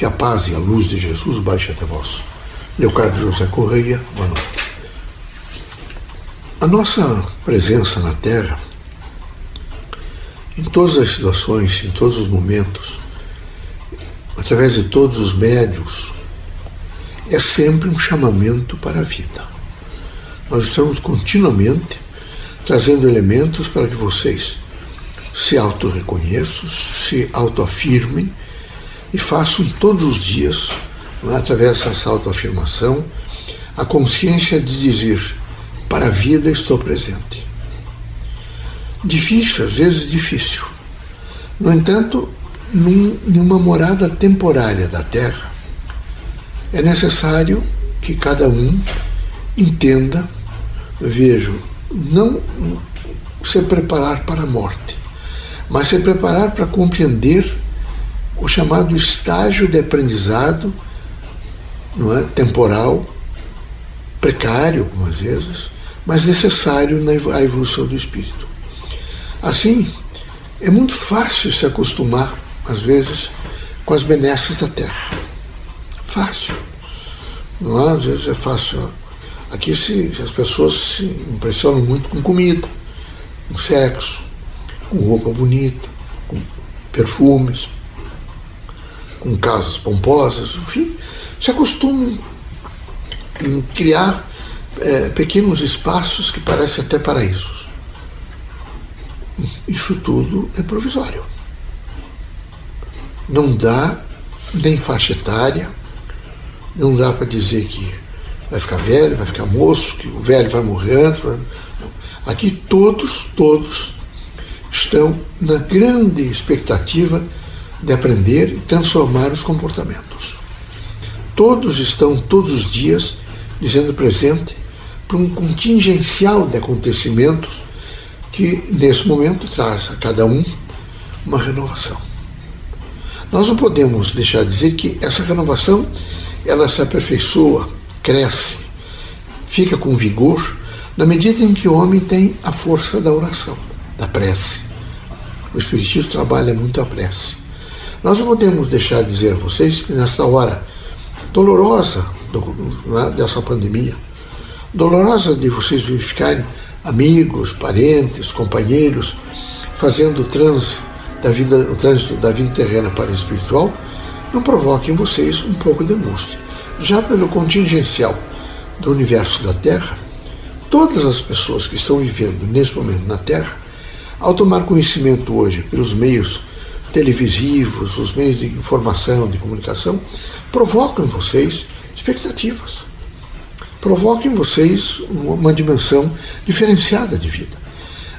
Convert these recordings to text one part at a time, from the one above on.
Que a paz e a luz de Jesus baixe até vós. Leocádio José Correia, boa noite. A nossa presença na Terra, em todas as situações, em todos os momentos, através de todos os médios, é sempre um chamamento para a vida. Nós estamos continuamente trazendo elementos para que vocês se auto-reconheçam, se autoafirmem e façam todos os dias, é, através dessa autoafirmação, a consciência de dizer: para a vida estou presente. Difícil, às vezes difícil. No entanto, num, numa morada temporária da Terra, é necessário que cada um entenda, vejo, não se preparar para a morte, mas se preparar para compreender o chamado estágio de aprendizado não é, temporal, precário algumas vezes, mas necessário na evolução do espírito. Assim, é muito fácil se acostumar, às vezes, com as benesses da terra. Fácil. Não é? Às vezes é fácil. Aqui se, as pessoas se impressionam muito com comida, com sexo, com roupa bonita, com perfumes, com casas pomposas, enfim, se acostumam em criar é, pequenos espaços que parecem até paraísos. Isso tudo é provisório. Não dá nem faixa etária, não dá para dizer que vai ficar velho, vai ficar moço, que o velho vai morrer antes. Aqui todos, todos estão na grande expectativa de aprender e transformar os comportamentos. Todos estão todos os dias dizendo presente para um contingencial de acontecimentos que nesse momento traz a cada um uma renovação. Nós não podemos deixar de dizer que essa renovação ela se aperfeiçoa, cresce, fica com vigor na medida em que o homem tem a força da oração, da prece. O Espiritismo trabalha muito a prece. Nós não podemos deixar de dizer a vocês que nesta hora dolorosa do, né, dessa pandemia, dolorosa de vocês verificarem amigos, parentes, companheiros fazendo o trânsito da vida, o trânsito da vida terrena para a espiritual, não provoque em vocês um pouco de angústia. Já pelo contingencial do universo da Terra, todas as pessoas que estão vivendo nesse momento na Terra, ao tomar conhecimento hoje pelos meios televisivos, os meios de informação, de comunicação, provocam em vocês expectativas. Provocam em vocês uma dimensão diferenciada de vida.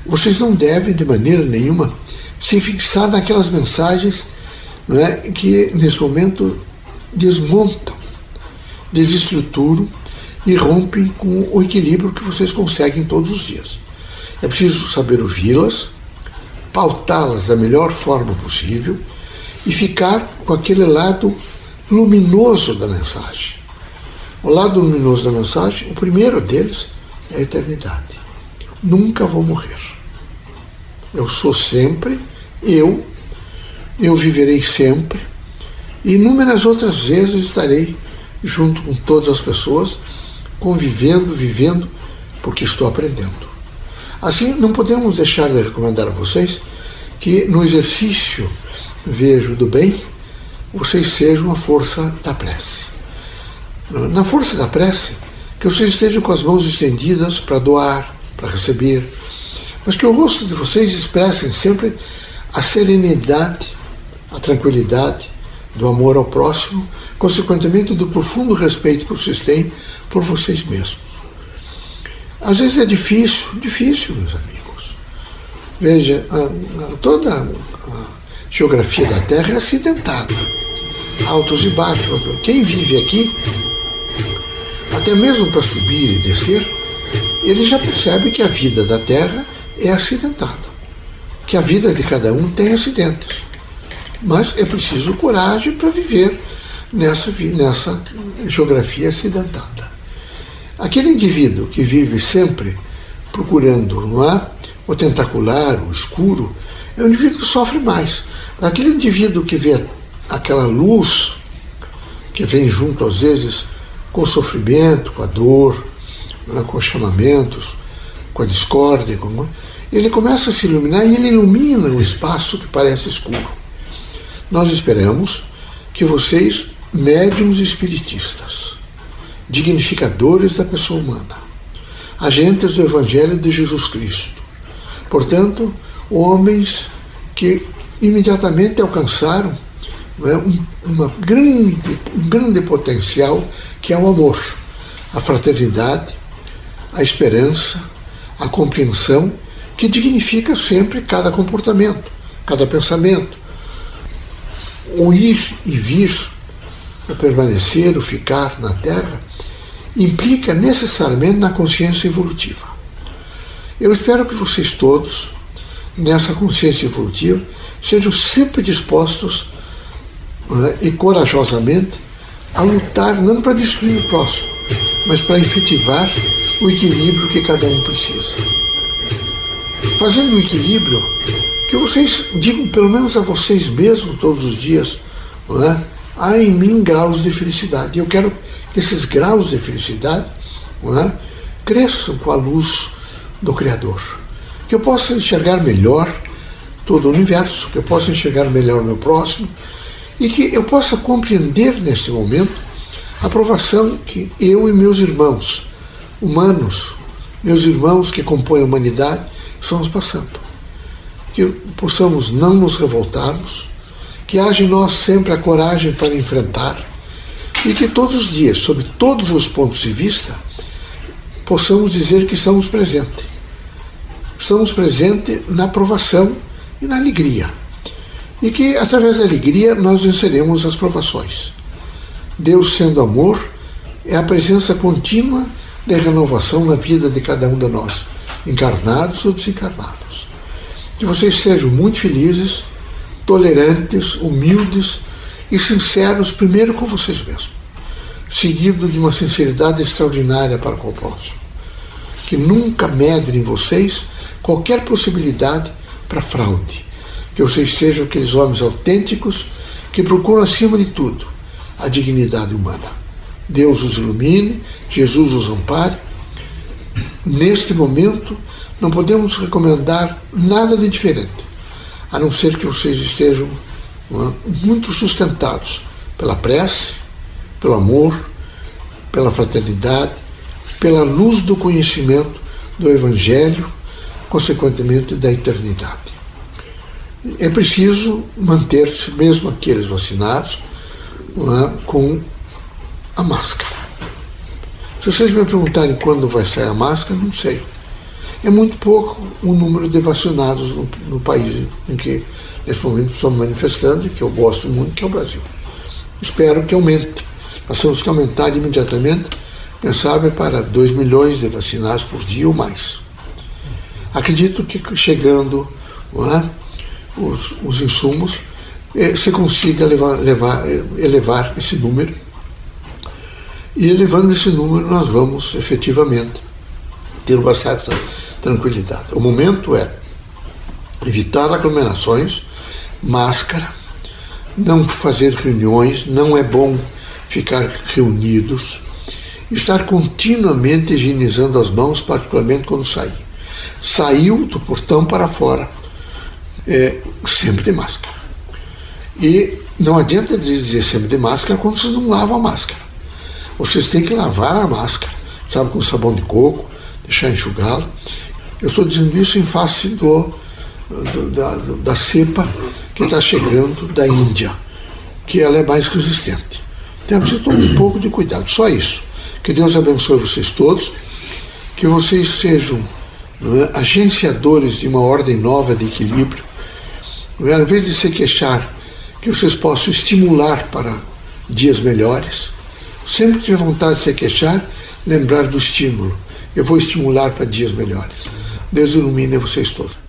Vocês não devem, de maneira nenhuma, se fixar naquelas mensagens não é, que, nesse momento, desmontam, desestruturam e rompem com o equilíbrio que vocês conseguem todos os dias. É preciso saber ouvi-las, pautá-las da melhor forma possível e ficar com aquele lado luminoso da mensagem. O lado luminoso da mensagem, o primeiro deles é a eternidade. Nunca vou morrer. Eu sou sempre eu, eu viverei sempre, e inúmeras outras vezes estarei junto com todas as pessoas, convivendo, vivendo, porque estou aprendendo. Assim, não podemos deixar de recomendar a vocês que no exercício, vejo, do bem, vocês sejam a força da prece. Na força da prece, que vocês estejam com as mãos estendidas para doar, para receber, mas que o rosto de vocês expressem sempre a serenidade, a tranquilidade do amor ao próximo, consequentemente do profundo respeito que vocês têm por vocês mesmos. Às vezes é difícil, difícil, meus amigos. Veja, a, a, toda a geografia da Terra é acidentada, altos e baixos. Quem vive aqui, até mesmo para subir e descer, ele já percebe que a vida da Terra é acidentada que a vida de cada um tem acidentes. Mas é preciso coragem para viver nessa, nessa geografia acidentada. Aquele indivíduo que vive sempre procurando não é? o tentacular, o escuro, é um indivíduo que sofre mais. Aquele indivíduo que vê aquela luz que vem junto às vezes com o sofrimento, com a dor, né, com os chamamentos, com a discórdia, com... ele começa a se iluminar e ele ilumina o espaço que parece escuro. Nós esperamos que vocês, médiums espiritistas, dignificadores da pessoa humana, agentes do Evangelho de Jesus Cristo, portanto, homens que imediatamente alcançaram né, um, uma grande, um grande potencial que é o amor, a fraternidade, a esperança, a compreensão, que dignifica sempre cada comportamento, cada pensamento. O ir e vir, o permanecer, o ficar na Terra, implica necessariamente na consciência evolutiva. Eu espero que vocês todos, nessa consciência evolutiva, sejam sempre dispostos né, e corajosamente a lutar não para destruir o próximo, mas para efetivar o equilíbrio que cada um precisa. Fazendo o equilíbrio, que vocês digam, pelo menos a vocês mesmos, todos os dias, é? Há em mim graus de felicidade. Eu quero que esses graus de felicidade é? cresçam com a luz do Criador. Que eu possa enxergar melhor todo o universo, que eu possa enxergar melhor o meu próximo e que eu possa compreender neste momento a provação que eu e meus irmãos, humanos, meus irmãos que compõem a humanidade, estamos passando. Que possamos não nos revoltarmos, que haja em nós sempre a coragem para enfrentar e que todos os dias, sob todos os pontos de vista, possamos dizer que estamos presentes. Estamos presentes na provação e na alegria. E que através da alegria nós venceremos as provações. Deus sendo amor é a presença contínua de renovação na vida de cada um de nós, encarnados ou desencarnados. Que vocês sejam muito felizes, tolerantes, humildes e sinceros, primeiro com vocês mesmos, seguido de uma sinceridade extraordinária para com o próximo. Que nunca medre em vocês qualquer possibilidade para fraude. Que vocês sejam aqueles homens autênticos que procuram, acima de tudo, a dignidade humana. Deus os ilumine, Jesus os ampare. Neste momento, não podemos recomendar nada de diferente, a não ser que vocês estejam é, muito sustentados pela prece, pelo amor, pela fraternidade, pela luz do conhecimento do Evangelho consequentemente da eternidade. É preciso manter-se, mesmo aqueles vacinados, é, com a máscara. Se vocês me perguntarem quando vai sair a máscara, não sei. É muito pouco o número de vacinados no, no país em que, nesse momento, estamos manifestando, que eu gosto muito, que é o Brasil. Espero que aumente. Nós temos que aumentar imediatamente, quem sabe, para 2 milhões de vacinados por dia ou mais. Acredito que chegando é, os, os, insumos, eh, se consiga levar, levar, elevar esse número. E elevando esse número, nós vamos efetivamente ter uma certa tranquilidade. O momento é evitar aglomerações, máscara, não fazer reuniões, não é bom ficar reunidos, estar continuamente higienizando as mãos, particularmente quando sair saiu do portão para fora, é, sempre de máscara. E não adianta dizer sempre de máscara quando vocês não lavam a máscara. Vocês têm que lavar a máscara, sabe, com sabão de coco, deixar enxugá-la. Eu estou dizendo isso em face do, do da, da cepa que está chegando da Índia, que ela é mais resistente. Temos que tomar um pouco de cuidado, só isso. Que Deus abençoe vocês todos, que vocês sejam é? agenciadores de uma ordem nova de equilíbrio, é? ao invés de se queixar, que vocês possam estimular para dias melhores. Sempre que tiver vontade de se queixar, lembrar do estímulo. Eu vou estimular para dias melhores. Deus ilumine vocês todos.